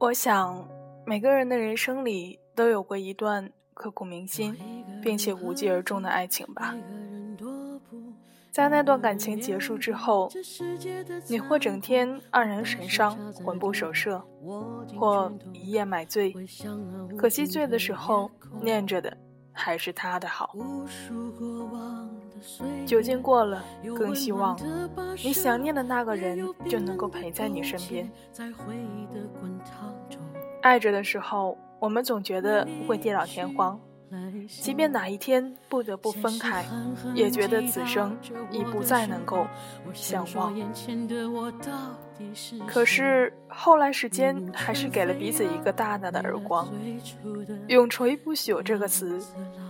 我想，每个人的人生里都有过一段刻骨铭心，并且无疾而终的爱情吧。在那段感情结束之后，你或整天黯然神伤，魂不守舍，或一夜买醉。可惜醉的时候念着的还是他的好。无数过往酒精过了，更希望你想念的那个人就能够陪在你身边。爱着的时候，我们总觉得会地老天荒，即便哪一天不得不分开，也觉得此生已不再能够相望。可是后来，时间还是给了彼此一个大大的耳光。永垂不朽这个词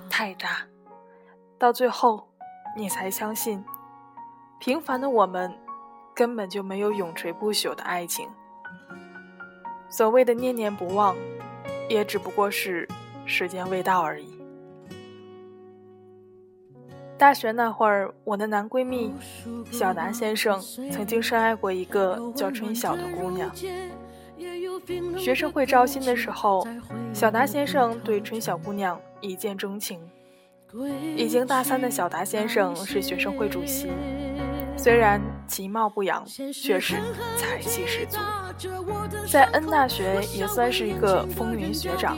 太大，到最后，你才相信，平凡的我们根本就没有永垂不朽的爱情。所谓的念念不忘，也只不过是时间未到而已。大学那会儿，我的男闺蜜小达先生曾经深爱过一个叫春晓的姑娘。学生会招新的时候，小达先生对春晓姑娘一见钟情。已经大三的小达先生是学生会主席。虽然其貌不扬，却是才气十足，在 N 大学也算是一个风云学长。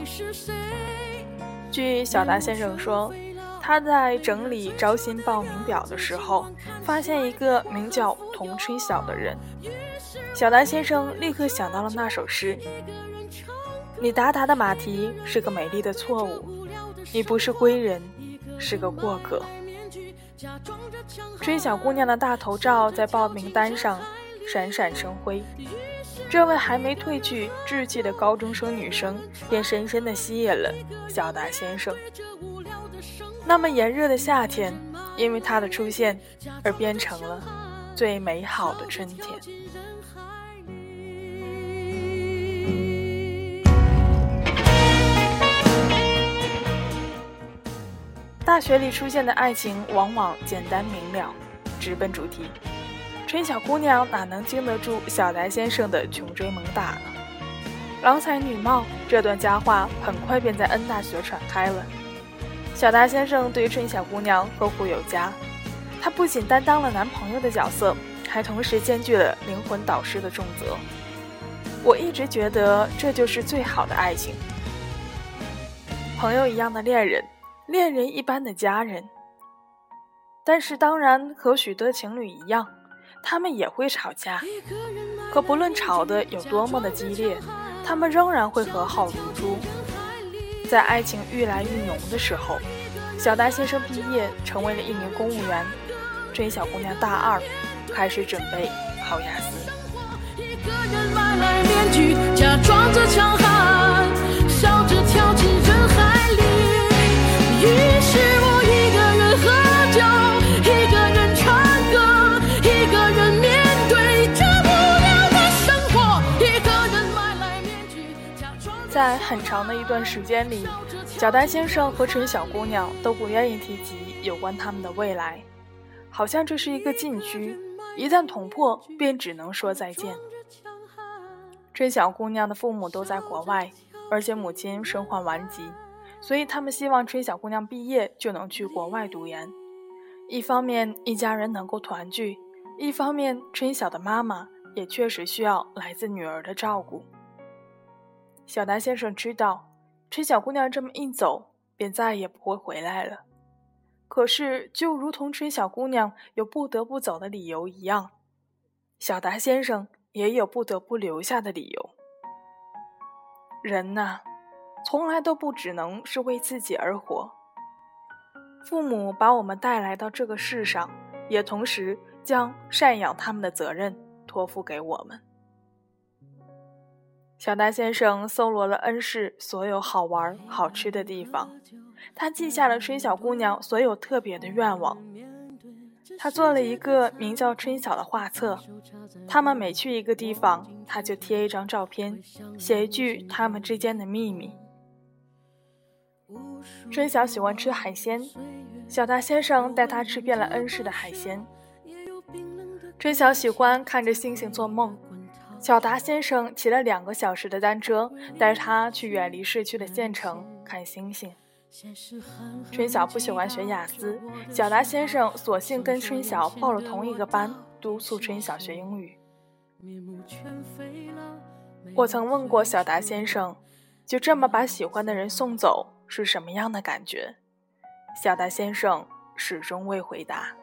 据小达先生说，他在整理招新报名表的时候，发现一个名叫童春晓的人。小达先生立刻想到了那首诗：“你达达的马蹄是个美丽的错误，你不是归人，是个过客。”追小姑娘的大头照在报名单上闪闪生辉，这位还没褪去稚气的高中生女生便深深地吸引了小达先生。那么炎热的夏天，因为她的出现而变成了最美好的春天。大学里出现的爱情往往简单明了，直奔主题。春晓姑娘哪能经得住小达先生的穷追猛打呢？郎才女貌这段佳话很快便在 N 大学传开了。小达先生对春晓姑娘呵护有加，他不仅担当了男朋友的角色，还同时兼具了灵魂导师的重责。我一直觉得这就是最好的爱情，朋友一样的恋人。恋人一般的家人，但是当然和许多情侣一样，他们也会吵架。可不论吵得有多么的激烈，他们仍然会和好如初。在爱情愈来愈浓的时候，小达先生毕业成为了一名公务员，春小姑娘大二，开始准备考雅思。假装着强在很长的一段时间里，小丹先生和陈小姑娘都不愿意提及有关他们的未来，好像这是一个禁区，一旦捅破，便只能说再见。春小姑娘的父母都在国外，而且母亲身患顽疾。所以他们希望春晓姑娘毕业就能去国外读研，一方面一家人能够团聚，一方面春晓的妈妈也确实需要来自女儿的照顾。小达先生知道，春小姑娘这么一走，便再也不会回来了。可是，就如同春小姑娘有不得不走的理由一样，小达先生也有不得不留下的理由。人呐，从来都不只能是为自己而活。父母把我们带来到这个世上，也同时将赡养他们的责任托付给我们。小达先生搜罗了恩市所有好玩好吃的地方，他记下了春小姑娘所有特别的愿望。他做了一个名叫春晓的画册，他们每去一个地方，他就贴一张照片，写一句他们之间的秘密。春晓喜欢吃海鲜，小达先生带他吃遍了恩市的海鲜。春晓喜欢看着星星做梦。小达先生骑了两个小时的单车，带他去远离市区的县城看星星。春晓不喜欢学雅思，小达先生索性跟春晓报了同一个班，督促春晓学英语。我曾问过小达先生，就这么把喜欢的人送走是什么样的感觉？小达先生始终未回答。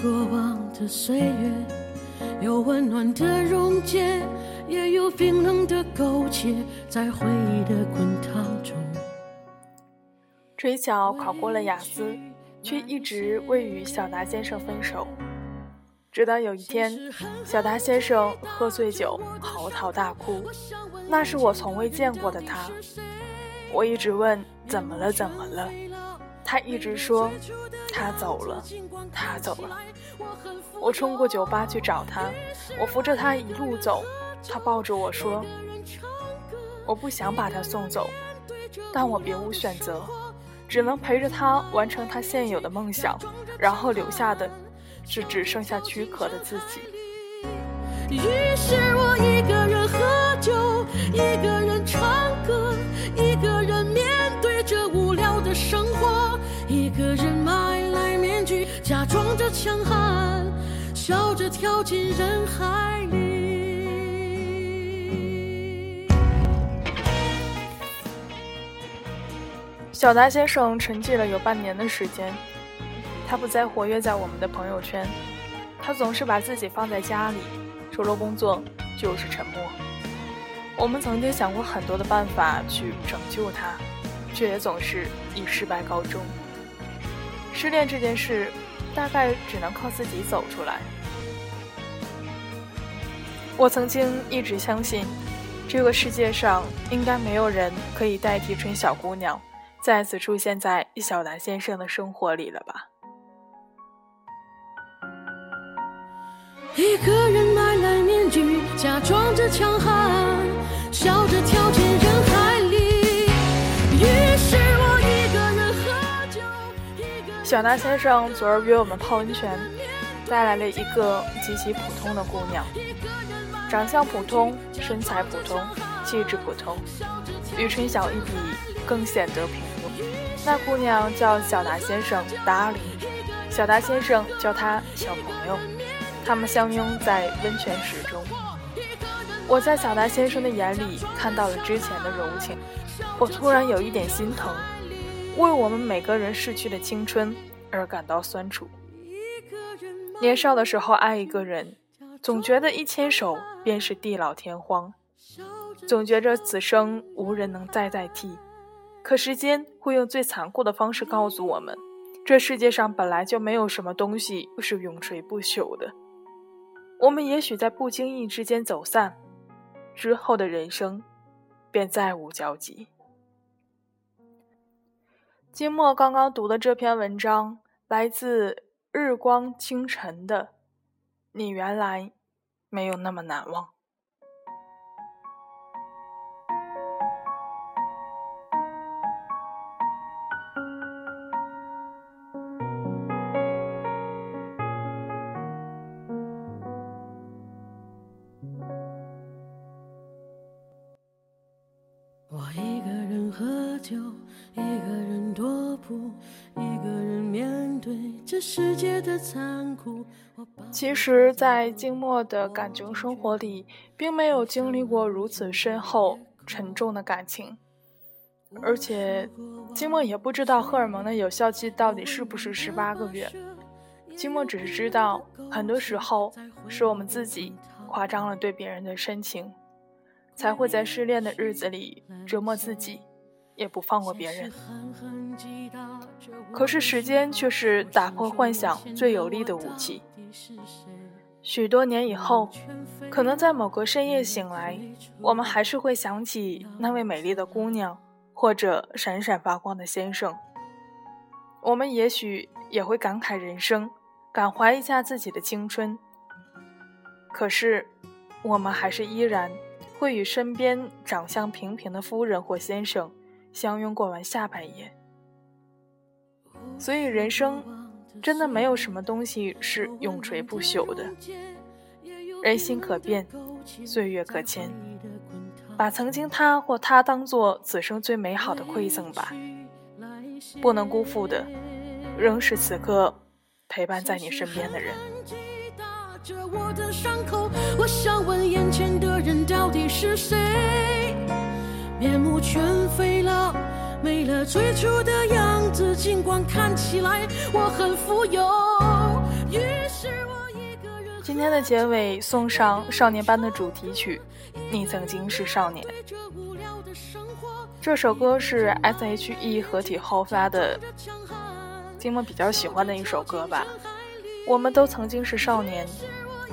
过往的岁月，有温暖的溶解，也有冰冷的勾结，在回忆的滚烫中。春晓考过了雅思，却一直未与小达先生分手。直到有一天，小达先生喝醉酒，嚎啕大哭，那是我从未见过的他。我一直问怎么了，怎么了？他一直说。他走了，他走了。我冲过酒吧去找他，我扶着他一路走。他抱着我说：“我不想把他送走，但我别无选择，只能陪着他完成他现有的梦想，然后留下的，是只剩下躯壳的自己。”于是我一个人喝酒，一个强悍，笑着跳进人海里。小达先生沉寂了有半年的时间，他不再活跃在我们的朋友圈，他总是把自己放在家里。除了工作就是沉默。我们曾经想过很多的办法去拯救他，却也总是以失败告终。失恋这件事，大概只能靠自己走出来。我曾经一直相信，这个世界上应该没有人可以代替春小姑娘再次出现在小达先生的生活里了吧。一个人买来面具，假装着强悍，笑着跳小达先生昨儿约我们泡温泉，带来了一个极其普通的姑娘，长相普通，身材普通，气质普通，与春晓一比，更显得平庸。那姑娘叫小达先生，达里，小达先生叫她小朋友。他们相拥在温泉池中，我在小达先生的眼里看到了之前的柔情，我突然有一点心疼，为我们每个人逝去的青春而感到酸楚。年少的时候爱一个人，总觉得一牵手便是地老天荒，总觉着此生无人能再代替。可时间会用最残酷的方式告诉我们，这世界上本来就没有什么东西是永垂不朽的。我们也许在不经意之间走散，之后的人生便再无交集。金墨刚刚读的这篇文章来自日光清晨的，你原来没有那么难忘。一个人踱步，一个人面对这其实，在静默的感情生活里，并没有经历过如此深厚、沉重的感情，而且，静默也不知道荷尔蒙的有效期到底是不是十八个月。静默只是知道，很多时候是我们自己夸张了对别人的深情，才会在失恋的日子里折磨自己。也不放过别人，可是时间却是打破幻想最有力的武器。许多年以后，可能在某个深夜醒来，我们还是会想起那位美丽的姑娘，或者闪闪发光的先生。我们也许也会感慨人生，感怀一下自己的青春。可是，我们还是依然会与身边长相平平的夫人或先生。相拥过完下半夜，所以人生真的没有什么东西是永垂不朽的。人心可变，岁月可迁，把曾经他或她当做此生最美好的馈赠吧。不能辜负的，仍是此刻陪伴在你身边的人。我想问眼前的人到底是谁？面目全非了，没了最初的样子。尽管看起来我很富有。于是我一个人。今天的结尾送上少年班的主题曲《你曾经是少年》。这首歌是 S.H.E 合体后发的，金梦比较喜欢的一首歌吧。我们都曾经是少年，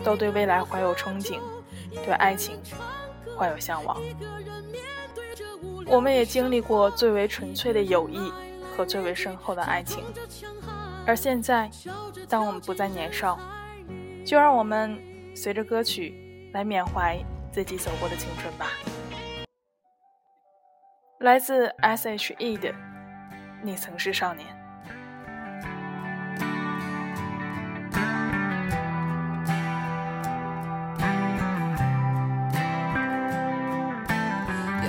都对未来怀有憧憬，对爱情怀有向往。我们也经历过最为纯粹的友谊和最为深厚的爱情，而现在，当我们不再年少，就让我们随着歌曲来缅怀自己走过的青春吧。来自 S.H.E 的《你曾是少年》。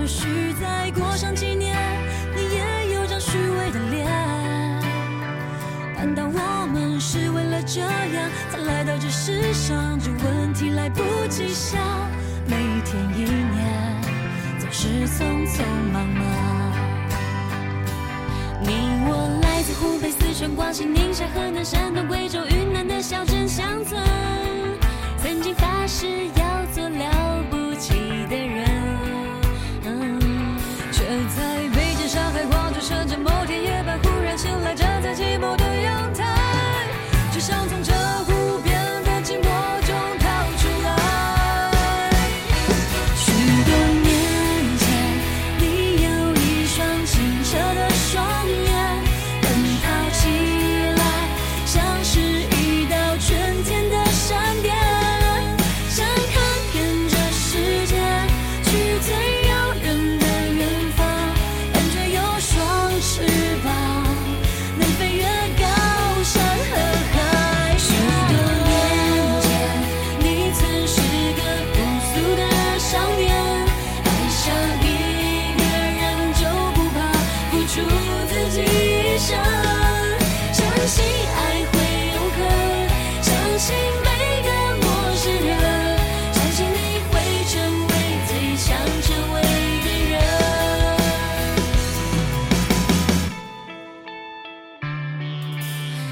或许再过上几年，你也有张虚伪的脸。难道我们是为了这样才来到这世上？这问题来不及想，每一天一年总是匆匆忙忙。你我来自湖北、四川、广西、宁夏、河南、山东、贵州、云南的小镇乡